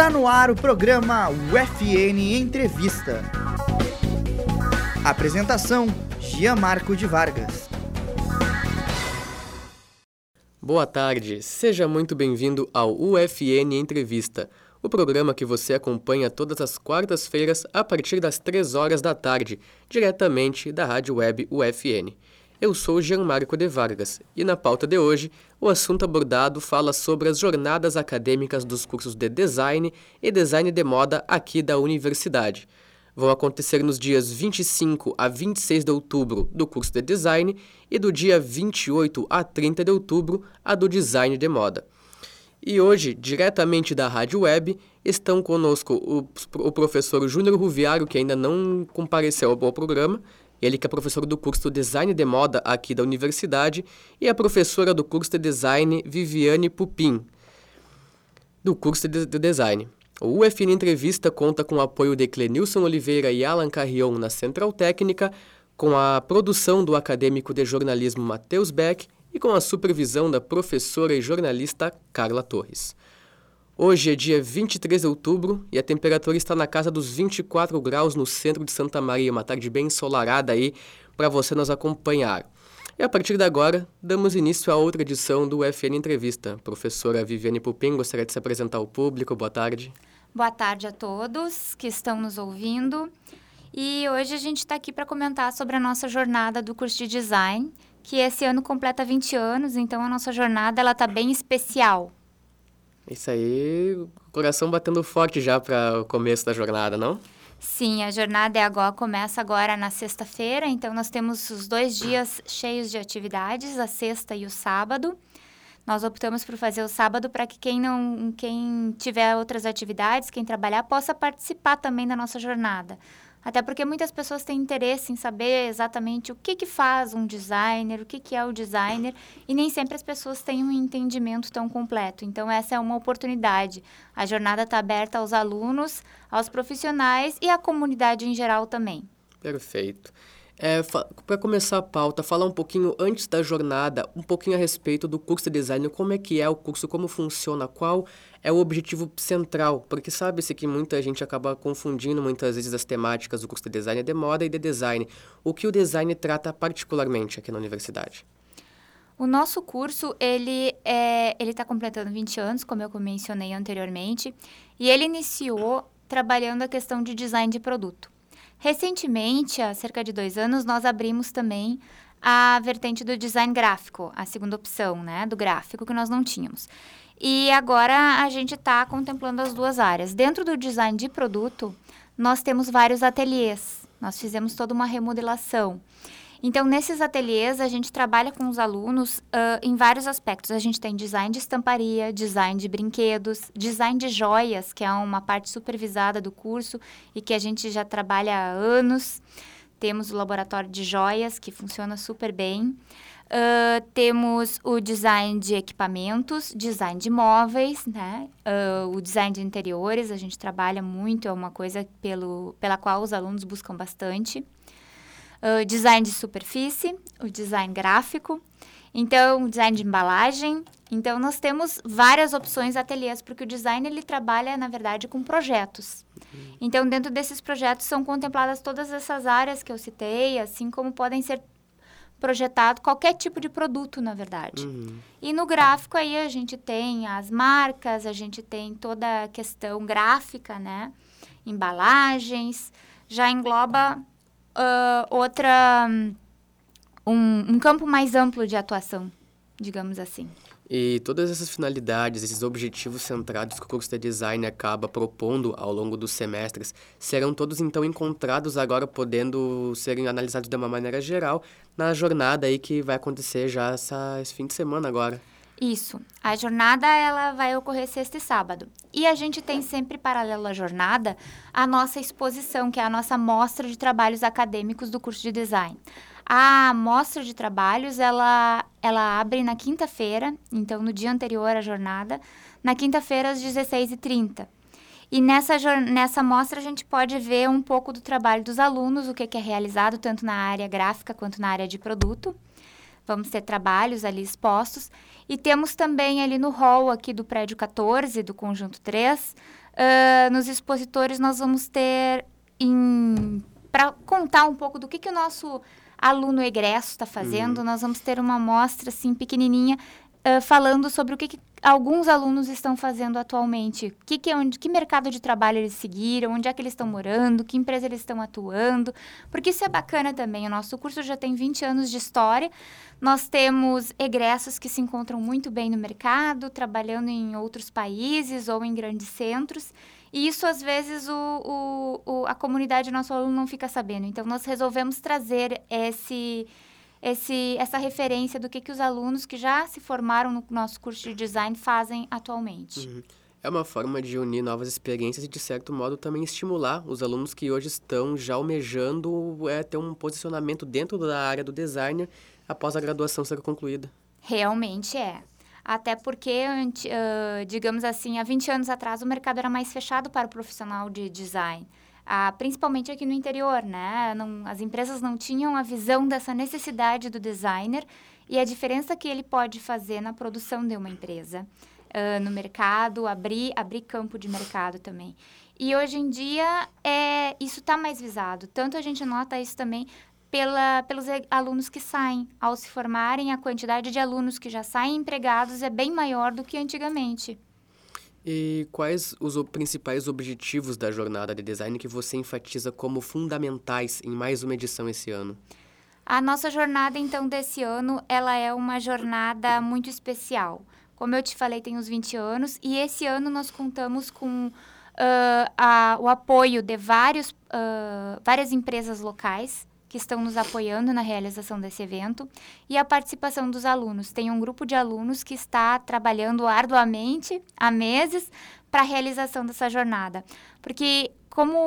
Está no ar o programa UFN Entrevista. Apresentação: Gianmarco de Vargas. Boa tarde, seja muito bem-vindo ao UFN Entrevista, o programa que você acompanha todas as quartas-feiras a partir das 3 horas da tarde, diretamente da rádio web UFN. Eu sou Gianmarco de Vargas e na pauta de hoje o assunto abordado fala sobre as jornadas acadêmicas dos cursos de Design e Design de Moda aqui da universidade. Vão acontecer nos dias 25 a 26 de outubro do curso de Design e do dia 28 a 30 de outubro a do Design de Moda. E hoje, diretamente da Rádio Web, estão conosco o, o professor Júnior Ruviário, que ainda não compareceu ao programa, ele que é professor do curso de Design de Moda aqui da universidade e a professora do curso de Design Viviane Pupim, do curso de, de Design. O UFN Entrevista conta com o apoio de Clenilson Oliveira e Alan Carrion na Central Técnica, com a produção do acadêmico de jornalismo Matheus Beck e com a supervisão da professora e jornalista Carla Torres. Hoje é dia 23 de outubro e a temperatura está na casa dos 24 graus no centro de Santa Maria, uma tarde bem ensolarada aí para você nos acompanhar. E a partir de agora, damos início a outra edição do UFN Entrevista. Professora Viviane Pupim, gostaria de se apresentar ao público. Boa tarde. Boa tarde a todos que estão nos ouvindo. E hoje a gente está aqui para comentar sobre a nossa jornada do curso de design, que esse ano completa 20 anos, então a nossa jornada ela está bem especial. Isso aí, coração batendo forte já para o começo da jornada, não? Sim, a jornada é agora, começa agora na sexta-feira, então nós temos os dois dias cheios de atividades, a sexta e o sábado. Nós optamos por fazer o sábado para que quem não, quem tiver outras atividades, quem trabalhar, possa participar também da nossa jornada. Até porque muitas pessoas têm interesse em saber exatamente o que, que faz um designer, o que, que é o designer, e nem sempre as pessoas têm um entendimento tão completo. Então, essa é uma oportunidade. A jornada está aberta aos alunos, aos profissionais e à comunidade em geral também. Perfeito. É, para começar a pauta, falar um pouquinho antes da jornada, um pouquinho a respeito do curso de design, como é que é o curso, como funciona, qual é o objetivo central, porque sabe-se que muita gente acaba confundindo muitas vezes as temáticas do curso de design de moda e de design. O que o design trata particularmente aqui na universidade? O nosso curso, ele é, ele está completando 20 anos, como eu mencionei anteriormente, e ele iniciou trabalhando a questão de design de produto. Recentemente, há cerca de dois anos, nós abrimos também a vertente do design gráfico, a segunda opção, né, do gráfico que nós não tínhamos. E agora a gente está contemplando as duas áreas. Dentro do design de produto, nós temos vários ateliês. Nós fizemos toda uma remodelação. Então, nesses ateliês, a gente trabalha com os alunos uh, em vários aspectos. A gente tem design de estamparia, design de brinquedos, design de joias, que é uma parte supervisada do curso e que a gente já trabalha há anos. Temos o laboratório de joias, que funciona super bem. Uh, temos o design de equipamentos, design de móveis, né? Uh, o design de interiores, a gente trabalha muito, é uma coisa pelo, pela qual os alunos buscam bastante uh, design de superfície, o design gráfico, então design de embalagem. Então nós temos várias opções ateliês porque o design ele trabalha na verdade com projetos. Uhum. Então dentro desses projetos são contempladas todas essas áreas que eu citei, assim como podem ser projetado qualquer tipo de produto, na verdade. Uhum. E no gráfico aí a gente tem as marcas, a gente tem toda a questão gráfica, né? Embalagens, já engloba uh, outra um, um campo mais amplo de atuação, digamos assim. E todas essas finalidades, esses objetivos centrados que o curso de design acaba propondo ao longo dos semestres, serão todos então encontrados agora, podendo serem analisados de uma maneira geral na jornada aí que vai acontecer já essa, esse fim de semana agora. Isso. A jornada ela vai ocorrer sexta e sábado. E a gente tem sempre paralelo à jornada a nossa exposição, que é a nossa mostra de trabalhos acadêmicos do curso de design. A mostra de trabalhos, ela, ela abre na quinta-feira, então no dia anterior à jornada, na quinta-feira às 16h30. E nessa, nessa mostra a gente pode ver um pouco do trabalho dos alunos, o que, que é realizado tanto na área gráfica quanto na área de produto. Vamos ter trabalhos ali expostos. E temos também ali no hall aqui do prédio 14, do conjunto 3, Uh, nos expositores, nós vamos ter, para contar um pouco do que, que o nosso aluno egresso está fazendo, uhum. nós vamos ter uma amostra, assim, pequenininha, uh, falando sobre o que, que, alguns alunos estão fazendo atualmente. Que, que, onde, que mercado de trabalho eles seguiram, onde é que eles estão morando, que empresa eles estão atuando. Porque isso é bacana também. O nosso curso já tem 20 anos de história. Nós temos egressos que se encontram muito bem no mercado, trabalhando em outros países ou em grandes centros. E isso, às vezes, o, o, o a comunidade, nosso aluno, não fica sabendo. Então, nós resolvemos trazer esse esse, essa referência do que, que os alunos que já se formaram no nosso curso de design fazem atualmente. Uhum. É uma forma de unir novas experiências e, de certo modo, também estimular os alunos que hoje estão já almejando é, ter um posicionamento dentro da área do designer após a graduação ser concluída. Realmente é. Até porque, digamos assim, há 20 anos atrás o mercado era mais fechado para o profissional de design ah, principalmente aqui no interior, né? Não, as empresas não tinham a visão dessa necessidade do designer e a diferença que ele pode fazer na produção de uma empresa, uh, no mercado, abrir, abrir campo de mercado também. E hoje em dia é, isso está mais visado. Tanto a gente nota isso também pela, pelos alunos que saem. Ao se formarem, a quantidade de alunos que já saem empregados é bem maior do que antigamente. E quais os principais objetivos da jornada de design que você enfatiza como fundamentais em mais uma edição esse ano? A nossa jornada, então, desse ano, ela é uma jornada muito especial. Como eu te falei, tem uns 20 anos, e esse ano nós contamos com uh, a, o apoio de vários, uh, várias empresas locais que estão nos apoiando na realização desse evento e a participação dos alunos. Tem um grupo de alunos que está trabalhando arduamente há meses para a realização dessa jornada. Porque como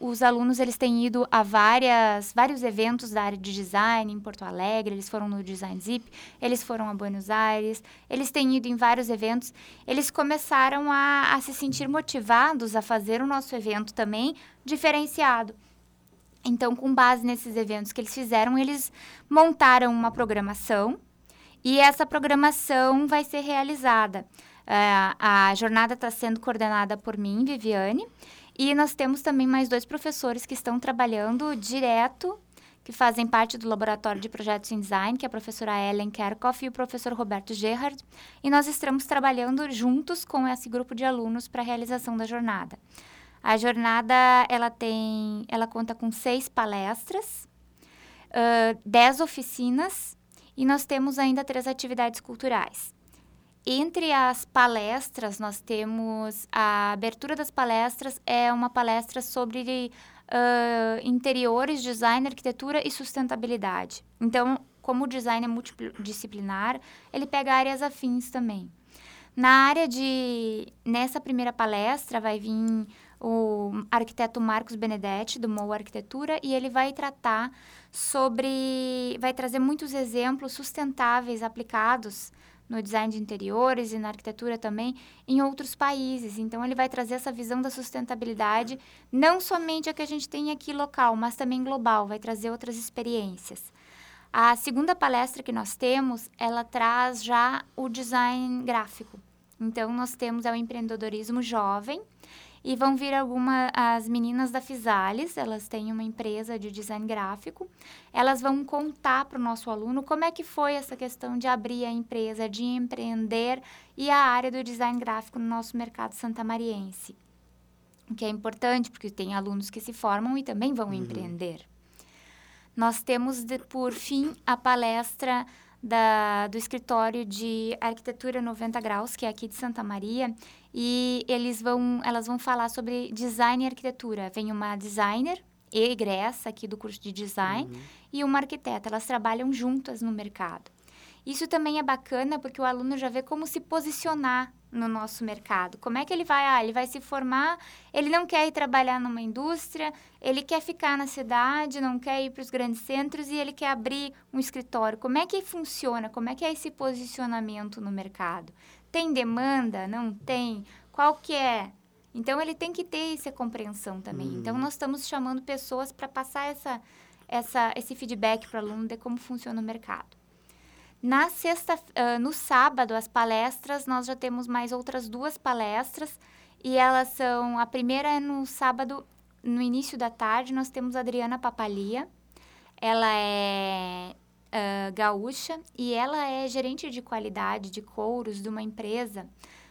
o, os alunos eles têm ido a várias, vários eventos da área de design em Porto Alegre, eles foram no Design Zip, eles foram a Buenos Aires, eles têm ido em vários eventos, eles começaram a, a se sentir motivados a fazer o nosso evento também diferenciado. Então, com base nesses eventos que eles fizeram, eles montaram uma programação e essa programação vai ser realizada. Uh, a jornada está sendo coordenada por mim, Viviane, e nós temos também mais dois professores que estão trabalhando direto, que fazem parte do Laboratório de Projetos em Design, que é a professora Ellen Kerkhoff e o professor Roberto Gerhard, e nós estamos trabalhando juntos com esse grupo de alunos para a realização da jornada. A jornada ela tem, ela conta com seis palestras, uh, dez oficinas e nós temos ainda três atividades culturais. Entre as palestras, nós temos a abertura das palestras é uma palestra sobre uh, interiores, design, arquitetura e sustentabilidade. Então, como o design é multidisciplinar, ele pega áreas afins também. Na área de. Nessa primeira palestra, vai vir o arquiteto Marcos Benedetti, do MOU Arquitetura, e ele vai tratar sobre. vai trazer muitos exemplos sustentáveis aplicados no design de interiores e na arquitetura também em outros países. Então, ele vai trazer essa visão da sustentabilidade, não somente a que a gente tem aqui local, mas também global, vai trazer outras experiências. A segunda palestra que nós temos, ela traz já o design gráfico. Então, nós temos é o empreendedorismo jovem, e vão vir algumas as meninas da Fisales, elas têm uma empresa de design gráfico. Elas vão contar para o nosso aluno como é que foi essa questão de abrir a empresa, de empreender e a área do design gráfico no nosso mercado santamariense. O que é importante, porque tem alunos que se formam e também vão uhum. empreender. Nós temos, de, por fim, a palestra da, do escritório de arquitetura 90 graus, que é aqui de Santa Maria, e eles vão, elas vão falar sobre design e arquitetura. Vem uma designer egressa aqui do curso de design uhum. e uma arquiteta. Elas trabalham juntas no mercado. Isso também é bacana porque o aluno já vê como se posicionar no nosso mercado. Como é que ele vai? Ah, ele vai se formar, ele não quer ir trabalhar numa indústria, ele quer ficar na cidade, não quer ir para os grandes centros e ele quer abrir um escritório. Como é que funciona? Como é que é esse posicionamento no mercado? Tem demanda? Não tem? Qual que é? Então ele tem que ter essa compreensão também. Então uhum. nós estamos chamando pessoas para passar essa, essa, esse feedback para o aluno de como funciona o mercado. Na sexta, uh, no sábado, as palestras, nós já temos mais outras duas palestras E elas são. A primeira é no sábado, no início da tarde, nós temos a Adriana Papalia. Ela é uh, gaúcha e ela é gerente de qualidade de couros de uma empresa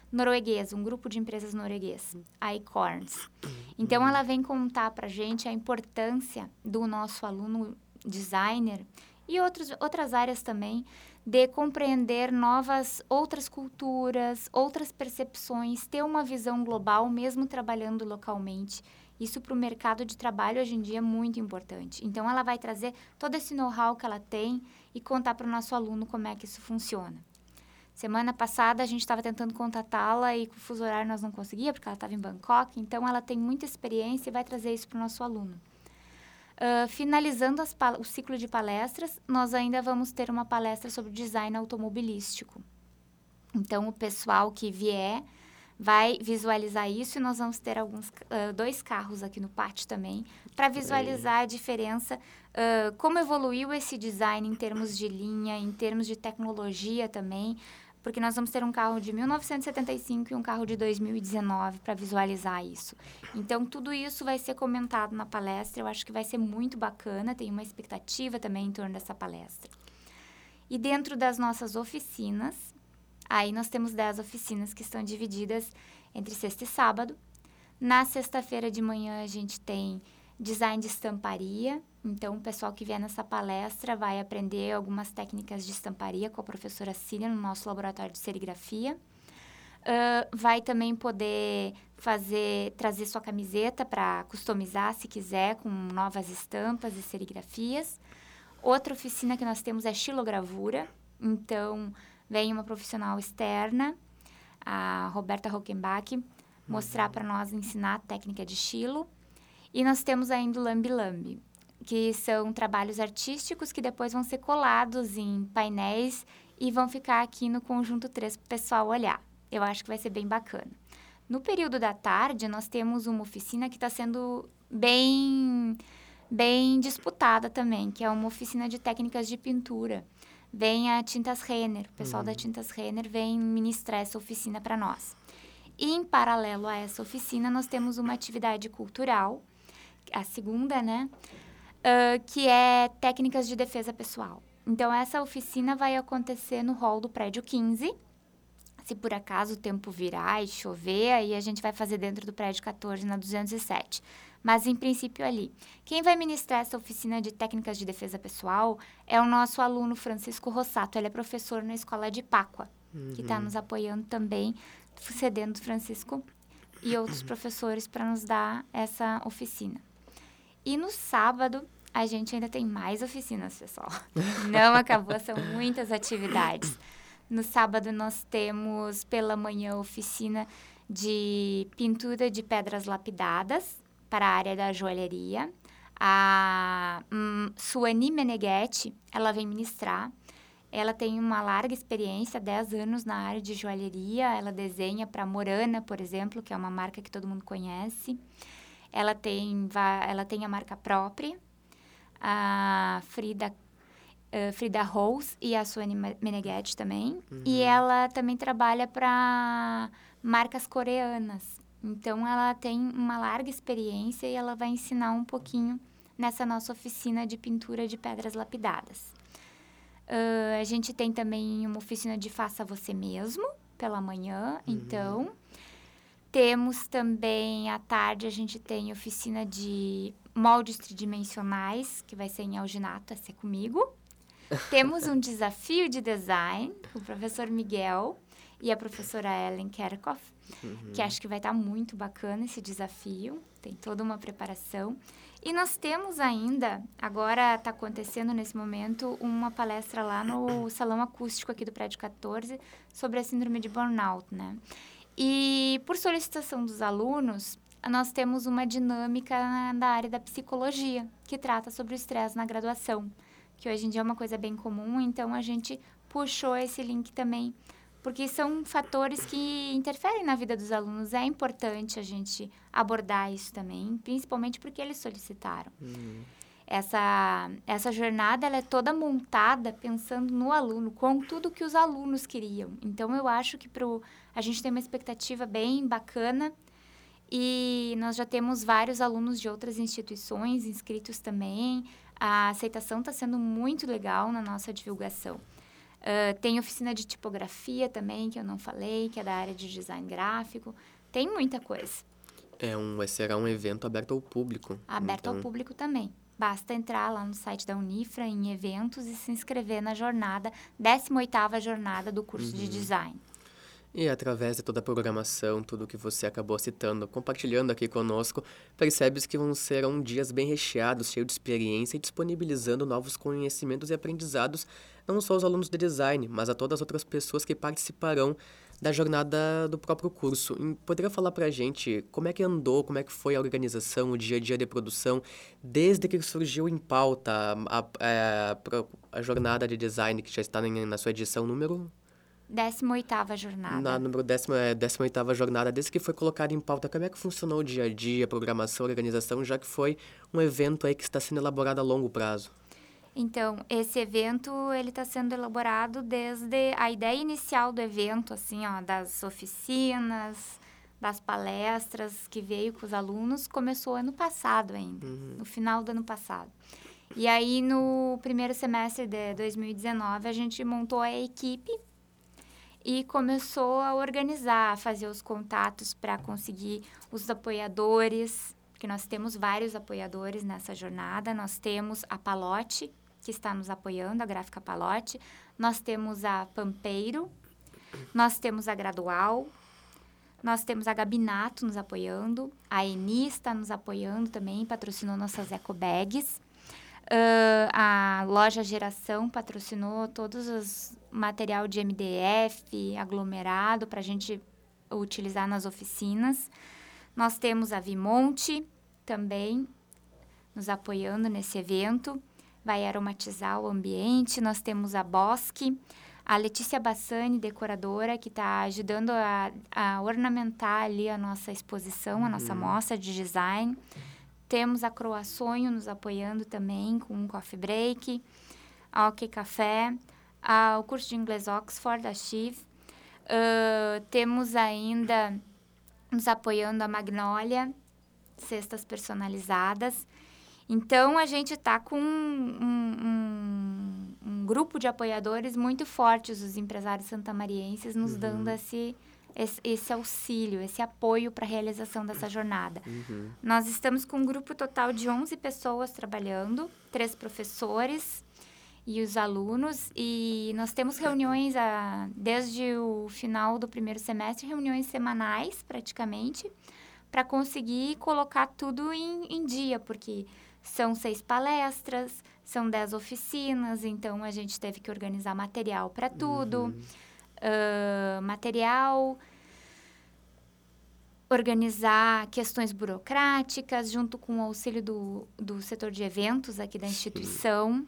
norueguesa, um grupo de empresas norueguês, a Icorns. Então, ela vem contar para gente a importância do nosso aluno designer e outros, outras áreas também de compreender novas outras culturas, outras percepções, ter uma visão global mesmo trabalhando localmente. Isso para o mercado de trabalho hoje em dia é muito importante. Então, ela vai trazer todo esse know-how que ela tem e contar para o nosso aluno como é que isso funciona. Semana passada a gente estava tentando contatá-la e com o fuso horário nós não conseguia porque ela estava em Bangkok. Então, ela tem muita experiência e vai trazer isso para o nosso aluno. Uh, finalizando o ciclo de palestras, nós ainda vamos ter uma palestra sobre design automobilístico. Então, o pessoal que vier vai visualizar isso e nós vamos ter alguns uh, dois carros aqui no pátio também para visualizar a diferença uh, como evoluiu esse design em termos de linha em termos de tecnologia também porque nós vamos ter um carro de 1975 e um carro de 2019 para visualizar isso então tudo isso vai ser comentado na palestra eu acho que vai ser muito bacana tem uma expectativa também em torno dessa palestra e dentro das nossas oficinas Aí nós temos 10 oficinas que estão divididas entre sexta e sábado. Na sexta-feira de manhã a gente tem design de estamparia. Então, o pessoal que vier nessa palestra vai aprender algumas técnicas de estamparia com a professora Cília no nosso laboratório de serigrafia. Uh, vai também poder fazer, trazer sua camiseta para customizar, se quiser, com novas estampas e serigrafias. Outra oficina que nós temos é xilogravura. Então, vem uma profissional externa, a Roberta Hockenbach, mostrar uhum. para nós ensinar a técnica de estilo. E nós temos ainda o Lambi Lambi, que são trabalhos artísticos que depois vão ser colados em painéis e vão ficar aqui no conjunto 3 para o pessoal olhar. Eu acho que vai ser bem bacana. No período da tarde, nós temos uma oficina que está sendo bem, bem disputada também, que é uma oficina de técnicas de pintura vem a Tintas Renner. O pessoal uhum. da Tintas Renner vem ministrar essa oficina para nós. E, em paralelo a essa oficina, nós temos uma atividade cultural, a segunda, né? Uh, que é técnicas de defesa pessoal. Então, essa oficina vai acontecer no hall do prédio 15. Se por acaso o tempo virar e chover, aí a gente vai fazer dentro do prédio 14, na 207 mas em princípio ali. Quem vai ministrar essa oficina de técnicas de defesa pessoal é o nosso aluno Francisco Rossato. Ele é professor na escola de Páqua, uhum. que está nos apoiando também, cedendo Francisco e outros professores para nos dar essa oficina. E no sábado, a gente ainda tem mais oficinas, pessoal. Não acabou, são muitas atividades. No sábado, nós temos pela manhã oficina de pintura de pedras lapidadas, para a área da joalheria. A um, Suani Meneghetti, ela vem ministrar. Ela tem uma larga experiência, 10 anos na área de joalheria. Ela desenha para Morana, por exemplo, que é uma marca que todo mundo conhece. Ela tem, ela tem a marca própria. A Frida Uh, Frida Rose e a Suani Meneghetti também. Uhum. E ela também trabalha para marcas coreanas. Então, ela tem uma larga experiência e ela vai ensinar um pouquinho nessa nossa oficina de pintura de pedras lapidadas. Uh, a gente tem também uma oficina de faça você mesmo, pela manhã, uhum. então. Temos também, à tarde, a gente tem oficina de moldes tridimensionais, que vai ser em alginato, vai ser comigo. Temos um desafio de design, com o professor Miguel e a professora Ellen Kerkhoff uhum. que acho que vai estar tá muito bacana esse desafio. Tem toda uma preparação. E nós temos ainda, agora está acontecendo nesse momento, uma palestra lá no Salão Acústico aqui do Prédio 14 sobre a síndrome de burnout, né? E por solicitação dos alunos, nós temos uma dinâmica da área da psicologia, que trata sobre o estresse na graduação, que hoje em dia é uma coisa bem comum, então a gente puxou esse link também porque são fatores que interferem na vida dos alunos. É importante a gente abordar isso também, principalmente porque eles solicitaram. Uhum. Essa, essa jornada ela é toda montada pensando no aluno, com tudo que os alunos queriam. Então, eu acho que pro, a gente tem uma expectativa bem bacana E nós já temos vários alunos de outras instituições inscritos também. A aceitação está sendo muito legal na nossa divulgação. Uh, tem oficina de tipografia também, que eu não falei, que é da área de design gráfico. Tem muita coisa. É um, será um evento aberto ao público. Aberto então... ao público também. Basta entrar lá no site da Unifra, em eventos, e se inscrever na jornada, 18ª jornada do curso uhum. de design. E através de toda a programação, tudo que você acabou citando, compartilhando aqui conosco, percebes que vão serão dias bem recheados, cheios de experiência e disponibilizando novos conhecimentos e aprendizados, não só aos alunos de design, mas a todas as outras pessoas que participarão da jornada do próprio curso. Poderia falar para a gente como é que andou, como é que foi a organização, o dia a dia de produção, desde que surgiu em pauta a, a, a, a jornada de design que já está na sua edição número 18ª jornada. Na número 18ª é, jornada, desde que foi colocado em pauta, como é que funcionou o dia a dia, programação, organização, já que foi um evento aí que está sendo elaborado a longo prazo? Então, esse evento, ele está sendo elaborado desde a ideia inicial do evento, assim, ó, das oficinas, das palestras que veio com os alunos, começou ano passado ainda, uhum. no final do ano passado. E aí, no primeiro semestre de 2019, a gente montou a equipe e começou a organizar, a fazer os contatos para conseguir os apoiadores, porque nós temos vários apoiadores nessa jornada. Nós temos a Palote, que está nos apoiando, a Gráfica Palote. Nós temos a Pampeiro, nós temos a Gradual, nós temos a Gabinato nos apoiando, a Eni está nos apoiando também, patrocinou nossas eco bags. Uh, a loja Geração patrocinou todos os material de MDF aglomerado para a gente utilizar nas oficinas. Nós temos a Vimonte também nos apoiando nesse evento, vai aromatizar o ambiente. Nós temos a Bosque, a Letícia Bassani, decoradora, que está ajudando a, a, ornamentar ali a nossa exposição, a nossa uhum. mostra de design. Temos a Croaçonho nos apoiando também com um coffee break, a OK Café, a, o curso de inglês Oxford, a Chiv. Uh, temos ainda nos apoiando a Magnólia, cestas personalizadas. Então, a gente está com um, um, um, grupo de apoiadores muito fortes, os empresários santamarienses, nos uhum. dando esse esse, esse auxílio, esse apoio para a realização dessa jornada. Uhum. Nós estamos com um grupo total de 11 pessoas trabalhando, três professores e os alunos, e nós temos reuniões a, desde o final do primeiro semestre, reuniões semanais praticamente, para conseguir colocar tudo em, em dia, porque são seis palestras, são dez oficinas, então a gente teve que organizar material para tudo. Uhum uh, material, organizar questões burocráticas, junto com o auxílio do, do setor de eventos aqui da instituição.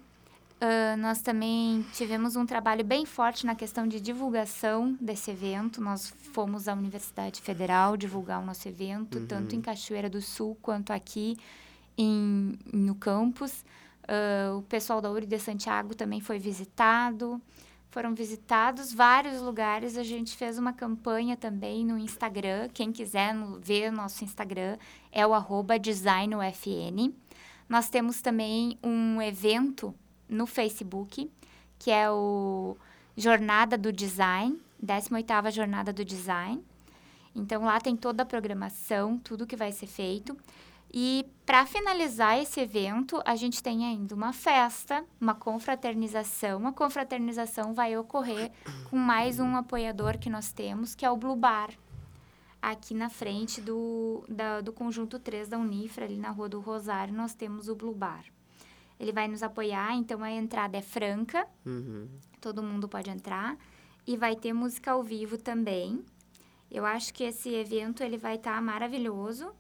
Uh, nós também tivemos um trabalho bem forte na questão de divulgação desse evento. Nós fomos à Universidade Federal divulgar o nosso evento, uhum. tanto em Cachoeira do Sul quanto aqui em, no campus. Uh, o pessoal da URI de Santiago também foi visitado foram visitados vários lugares. A gente fez uma campanha também no Instagram. Quem quiser ver nosso Instagram é o designufn. Nós temos também um evento no Facebook, que é o Jornada do Design, 18ª Jornada do Design. Então, lá tem toda a programação, tudo que vai ser feito. E para finalizar esse evento, a gente tem ainda uma festa, uma confraternização. A confraternização vai ocorrer com mais um apoiador que nós temos, que é o Blue Bar, aqui na frente do, da, do conjunto 3 da Unifra, ali na Rua do Rosário, nós temos o Blue Bar. Ele vai nos apoiar, então a entrada é franca, uhum. todo mundo pode entrar. E vai ter música ao vivo também. Eu acho que esse evento ele vai estar tá maravilhoso.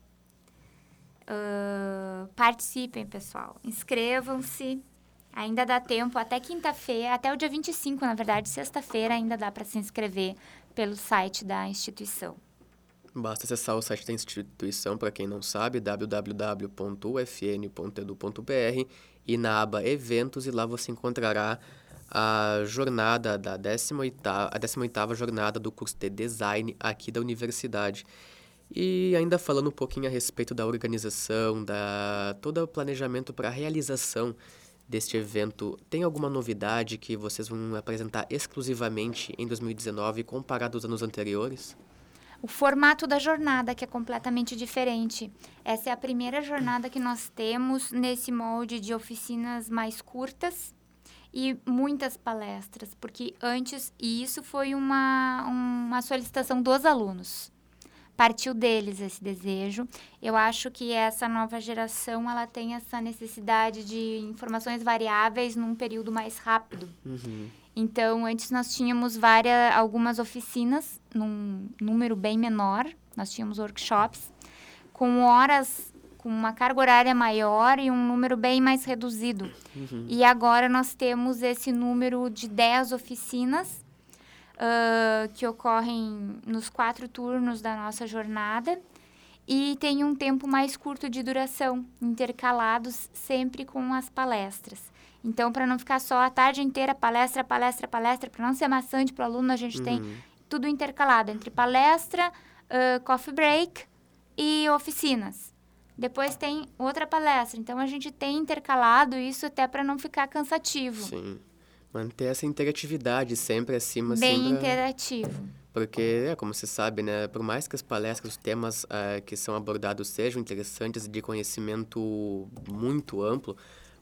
Uh, participem, pessoal. Inscrevam-se. Ainda dá tempo, até quinta-feira, até o dia 25, na verdade, sexta-feira, ainda dá para se inscrever pelo site da instituição. Basta acessar o site da instituição, para quem não sabe, www.ufn.edu.br e na aba Eventos, e lá você encontrará a jornada da 18ª, a 18ª jornada do curso de Design aqui da universidade. E ainda falando um pouquinho a respeito da organização, da todo o planejamento para a realização deste evento, tem alguma novidade que vocês vão apresentar exclusivamente em 2019 comparado aos anos anteriores? O formato da jornada, que é completamente diferente. Essa é a primeira jornada que nós temos nesse molde de oficinas mais curtas e muitas palestras, porque antes, e isso foi uma, uma solicitação dos alunos partiu deles esse desejo. Eu acho que essa nova geração ela tem essa necessidade de informações variáveis num período mais rápido. Uhum. Então, antes nós tínhamos várias, algumas oficinas num número bem menor. Nós tínhamos workshops com horas, com uma carga horária maior e um número bem mais reduzido. Uhum. E agora nós temos esse número de 10 oficinas uh, que ocorrem nos quatro turnos da nossa jornada e tem um tempo mais curto de duração, intercalados sempre com as palestras. Então, para não ficar só a tarde inteira palestra, palestra, palestra, para não ser maçante para o aluno, a gente uhum. tem tudo intercalado entre palestra, uh, coffee break e oficinas. Depois tem outra palestra. Então, a gente tem intercalado isso até para não ficar cansativo. Sim. Manter essa interatividade sempre acima. Bem sempre... interativo. Porque, é, como você sabe, né, por mais que as palestras, os temas uh, que são abordados sejam interessantes e de conhecimento muito amplo,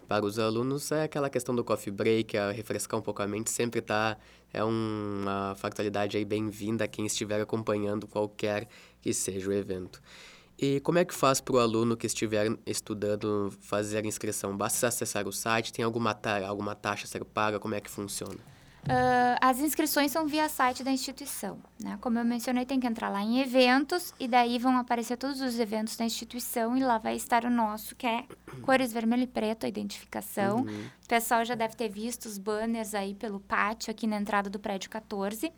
para os alunos é aquela questão do coffee break, a refrescar um pouco a mente, sempre tá é um, uma fatalidade aí bem-vinda a quem estiver acompanhando qualquer que seja o evento. E como é que faz para o aluno que estiver estudando fazer a inscrição? Basta acessar o site? Tem alguma, ta alguma taxa a ser paga? Como é que funciona? Uh, as inscrições são via site da instituição. Né? Como eu mencionei, tem que entrar lá em eventos e daí vão aparecer todos os eventos da instituição e lá vai estar o nosso, que é cores vermelho e preto, a identificação. Uhum. O pessoal já deve ter visto os banners aí pelo pátio aqui na entrada do prédio 14.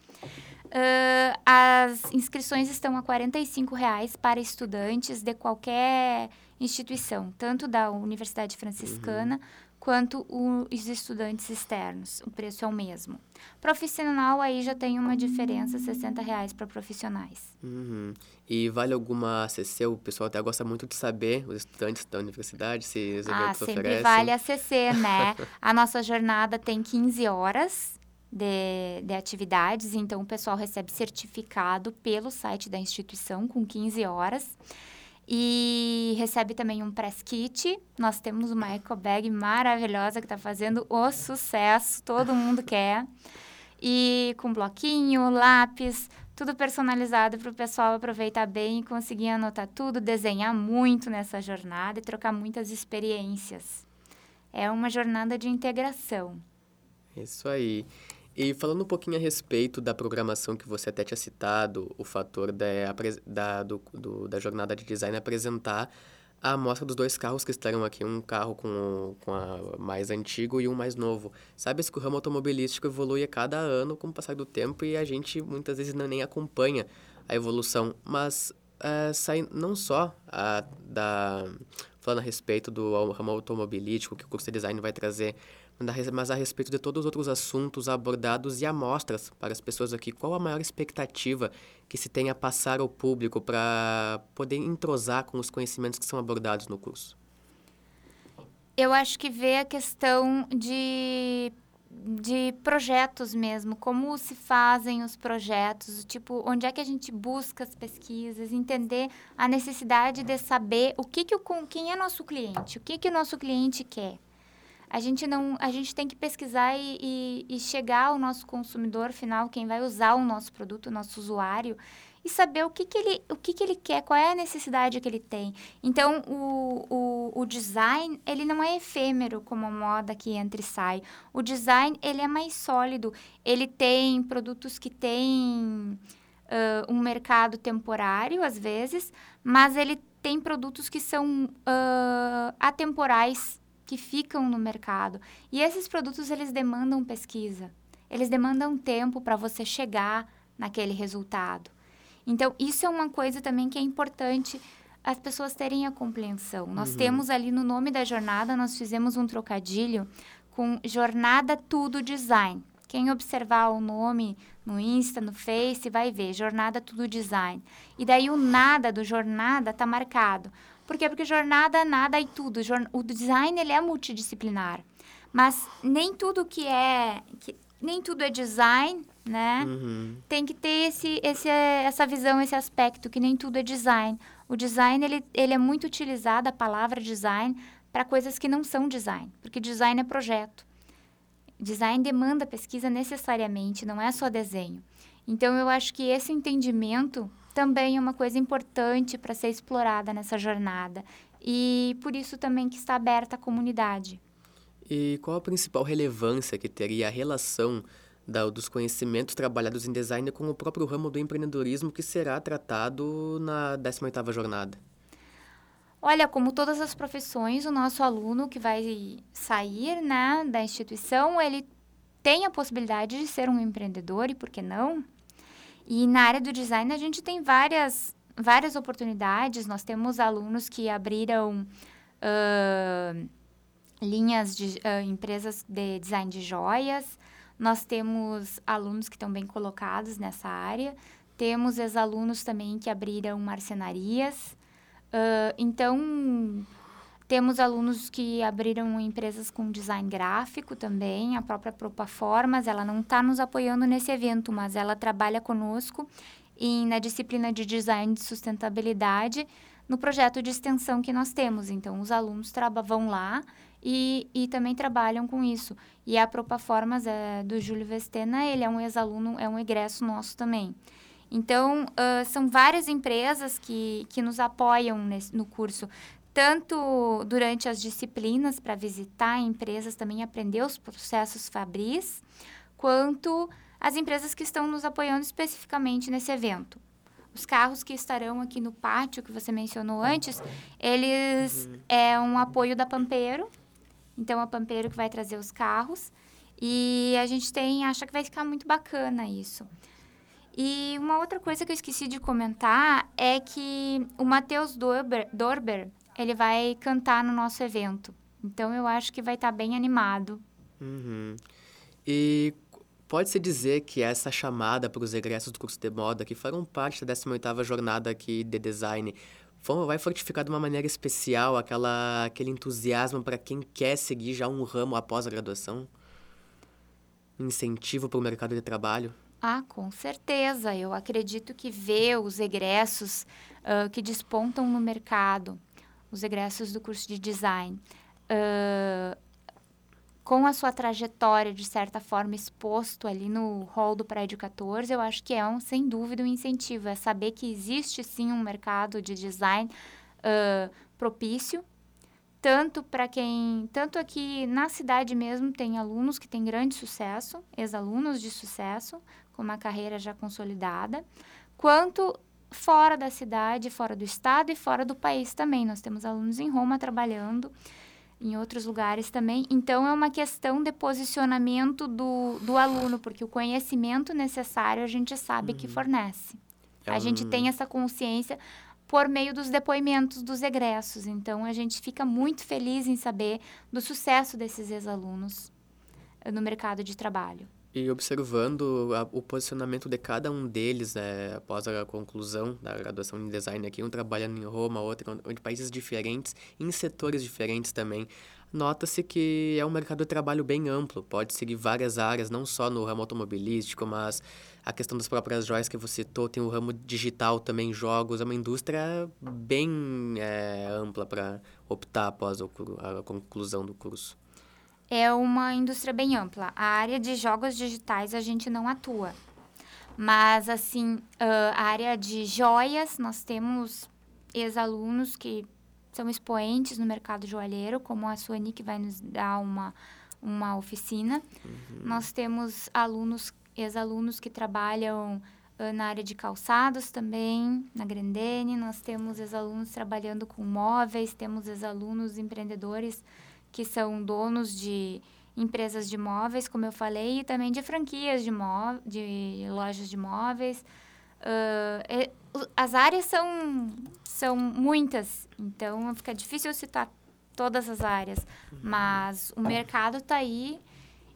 Uh, as inscrições estão a R$ reais para estudantes de qualquer instituição, tanto da Universidade Franciscana uhum. quanto os estudantes externos. O preço é o mesmo. Profissional aí já tem uma diferença, R$ reais para profissionais. Uhum. E vale alguma ACC? O pessoal até gosta muito de saber, os estudantes da universidade, se os ah, eventos sempre oferecem. vale ACC, né? a nossa jornada tem 15 horas de, de atividades, então o pessoal recebe certificado pelo site da instituição com 15 horas. E recebe também um press kit. Nós temos uma eco bag maravilhosa que está fazendo o sucesso, todo mundo quer. E com bloquinho, lápis, tudo personalizado para o pessoal aproveitar bem e conseguir anotar tudo, desenhar muito nessa jornada e trocar muitas experiências. É uma jornada de integração. Isso aí. E falando um pouquinho a respeito da programação que você até tinha citado, o fator da, da, do, do, da jornada de design apresentar a amostra dos dois carros que estarão aqui, um carro com, com a mais antigo e um mais novo. Sabe-se que o ramo automobilístico evolui a cada ano com o passar do tempo e a gente muitas vezes não, nem acompanha a evolução, mas é, sai não só a, da falando a respeito do ramo automobilístico que o curso de design vai trazer, mas a respeito de todos os outros assuntos abordados e amostras para as pessoas aqui. Qual a maior expectativa que se tem a passar ao público para poder entrosar com os conhecimentos que são abordados no curso? Eu acho que vê a questão de, de projetos mesmo, como se fazem os projetos, tipo, onde é que a gente busca as pesquisas, entender a necessidade de saber o que, que o, quem é nosso cliente, o que, que o nosso cliente quer a gente não a gente tem que pesquisar e, e, e, chegar ao nosso consumidor final quem vai usar o nosso produto o nosso usuário e saber o que, que ele o que, que ele quer qual é a necessidade que ele tem. Então o, o, o design ele não é efêmero como a moda que entra e sai. O design ele é mais sólido. Ele tem produtos que têm uh, um mercado temporário às vezes mas ele tem produtos que são uh, atemporais que ficam no mercado. E esses produtos eles demandam pesquisa. Eles demandam tempo para você chegar naquele resultado. Então, isso é uma coisa também que é importante as pessoas terem a compreensão. Nós uhum. temos ali no nome da jornada, nós fizemos um trocadilho com Jornada Tudo Design. Quem observar o nome no Insta, no Face, vai ver, jornada tudo design. E daí o nada do jornada tá marcado. Por quê? Porque jornada, nada e tudo. O design, ele é multidisciplinar. Mas nem tudo que é... Que, nem tudo é design, né? Uhum. Tem que ter esse, esse, essa visão, esse aspecto, que nem tudo é design. O design, ele, ele é muito utilizado, a palavra design, para coisas que não são design. Porque design é projeto. Design demanda pesquisa necessariamente, não é só desenho. Então, eu acho que esse entendimento também é uma coisa importante para ser explorada nessa jornada. E por isso também que está aberta à comunidade. E qual a principal relevância que teria a relação da, dos conhecimentos trabalhados em design com o próprio ramo do empreendedorismo que será tratado na 18ª jornada? Olha, como todas as profissões, o nosso aluno que vai sair né, da instituição, ele tem a possibilidade de ser um empreendedor, e por que não? E na área do design, a gente tem várias, várias oportunidades. Nós temos alunos que abriram uh, linhas de uh, empresas de design de joias. Nós temos alunos que estão bem colocados nessa área. Temos ex-alunos também que abriram marcenarias. Uh, então, temos alunos que abriram empresas com design gráfico também, a própria Propaformas, ela não está nos apoiando nesse evento, mas ela trabalha conosco em, na disciplina de design de sustentabilidade no projeto de extensão que nós temos. Então, os alunos vão lá e, e também trabalham com isso. E a Propaformas é, do Júlio Vestena, ele é um ex-aluno, é um egresso nosso também. Então, uh, são várias empresas que, que nos apoiam nesse, no curso, tanto durante as disciplinas para visitar empresas, também aprender os processos Fabris, quanto as empresas que estão nos apoiando especificamente nesse evento. Os carros que estarão aqui no pátio, que você mencionou antes, eles uhum. é um apoio da Pampeiro. Então, a Pampeiro que vai trazer os carros. E a gente tem, acha que vai ficar muito bacana isso. E uma outra coisa que eu esqueci de comentar é que o Matheus Dorber, Dorber, ele vai cantar no nosso evento. Então eu acho que vai estar tá bem animado. Uhum. E pode-se dizer que essa chamada para os egressos do curso de moda, que foram parte da 18ª jornada aqui de design, vai fortificar de uma maneira especial aquela, aquele entusiasmo para quem quer seguir já um ramo após a graduação? Incentivo para o mercado de trabalho? Ah, com certeza. Eu acredito que ver os egressos uh, que despontam no mercado, os egressos do curso de design, uh, com a sua trajetória, de certa forma, exposto ali no hall do Prédio 14, eu acho que é, um, sem dúvida, um incentivo. É saber que existe, sim, um mercado de design uh, propício tanto para quem, tanto aqui na cidade mesmo tem alunos que têm grande sucesso, ex-alunos de sucesso, com uma carreira já consolidada, quanto fora da cidade, fora do estado e fora do país também. Nós temos alunos em Roma trabalhando, em outros lugares também. Então, é uma questão de posicionamento do, do aluno, porque o conhecimento necessário a gente sabe uhum. que fornece. É um... A gente tem essa consciência por meio dos depoimentos dos egressos. Então, a gente fica muito feliz em saber do sucesso desses ex-alunos no mercado de trabalho. E observando a, o posicionamento de cada um deles né, após a conclusão da graduação em design aqui, um trabalhando em Roma, outro em países diferentes, em setores diferentes também, nota-se que é um mercado de trabalho bem amplo, pode seguir várias áreas, não só no ramo automobilístico, mas a questão das próprias joias que você citou, tem o ramo digital também, jogos, é uma indústria bem é, ampla para optar após a conclusão do curso é uma indústria bem ampla. A área de jogos digitais a gente não atua. Mas, assim, uh, a área de joias, nós temos ex-alunos que são expoentes no mercado joalheiro, como a Suani, que vai nos dar uma, uma oficina. Uhum. Nós temos alunos, ex-alunos que trabalham uh, na área de calçados também, na Grandene. Nós temos ex-alunos trabalhando com móveis, temos ex-alunos empreendedores que são donos de empresas de móveis, como eu falei, e também de franquias de, de lojas de móveis. Uh, as áreas são, são muitas, então fica difícil citar todas as áreas, mas o mercado está aí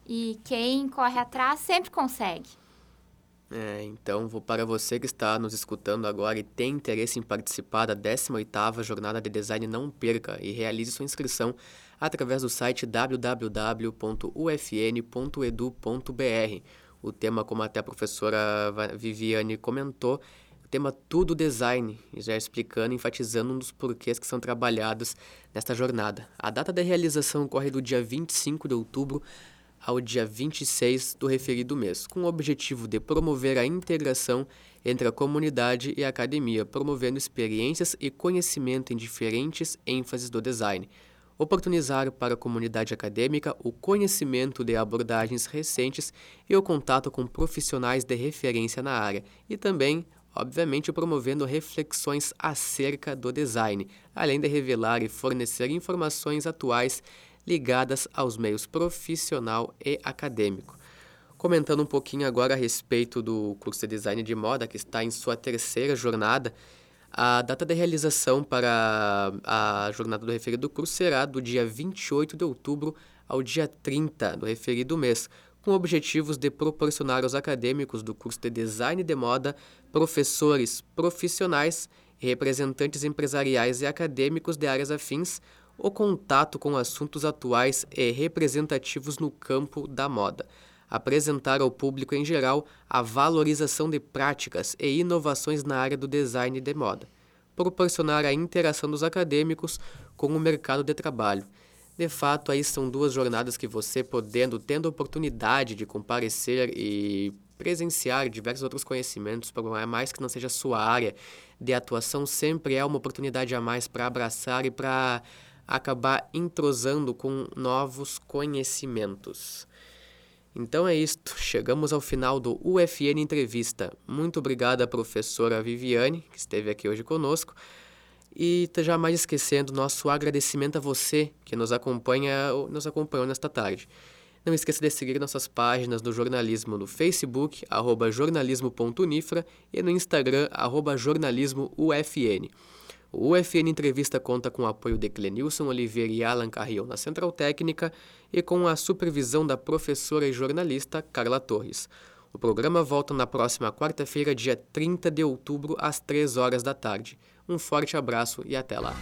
e quem corre atrás sempre consegue. É, então, vou para você que está nos escutando agora e tem interesse em participar da 18ª Jornada de Design Não Perca e realize sua inscrição através do site www.ufn.edu.br. O tema, como até a professora Viviane comentou, o tema tudo design, já explicando, enfatizando um dos porquês que são trabalhados nesta jornada. A data da realização ocorre do dia 25 de outubro ao dia 26 do referido mês, com o objetivo de promover a integração entre a comunidade e a academia, promovendo experiências e conhecimento em diferentes ênfases do design. Oportunizar para a comunidade acadêmica o conhecimento de abordagens recentes e o contato com profissionais de referência na área, e também obviamente promovendo reflexões acerca do design, além de revelar e fornecer informações atuais ligadas aos meios profissional e acadêmico. Comentando um pouquinho agora a respeito do curso de design de moda, que está em sua terceira jornada, a data de realização para a jornada do referido curso será do dia 28 de outubro ao dia 30 do referido mês, com objetivos de proporcionar aos acadêmicos do curso de design de moda, professores profissionais e representantes empresariais e acadêmicos de áreas afins o contato com assuntos atuais e representativos no campo da moda, apresentar ao público em geral a valorização de práticas e inovações na área do design de moda, proporcionar a interação dos acadêmicos com o mercado de trabalho. De fato, aí são duas jornadas que você podendo, tendo oportunidade de comparecer e presenciar diversos outros conhecimentos, por mais que não seja sua área de atuação, sempre é uma oportunidade a mais para abraçar e para acabar entrosando com novos conhecimentos. Então é isto, chegamos ao final do UFN Entrevista. Muito obrigada, professora Viviane, que esteve aqui hoje conosco. E jamais esquecendo nosso agradecimento a você que nos acompanha, nos acompanhou nesta tarde. Não esqueça de seguir nossas páginas do jornalismo no Facebook, jornalismo.unifra e no Instagram, jornalismoufn. O UFN Entrevista conta com o apoio de Clenilson Oliveira e Alan Carrion na Central Técnica e com a supervisão da professora e jornalista Carla Torres. O programa volta na próxima quarta-feira, dia 30 de outubro, às 3 horas da tarde. Um forte abraço e até lá.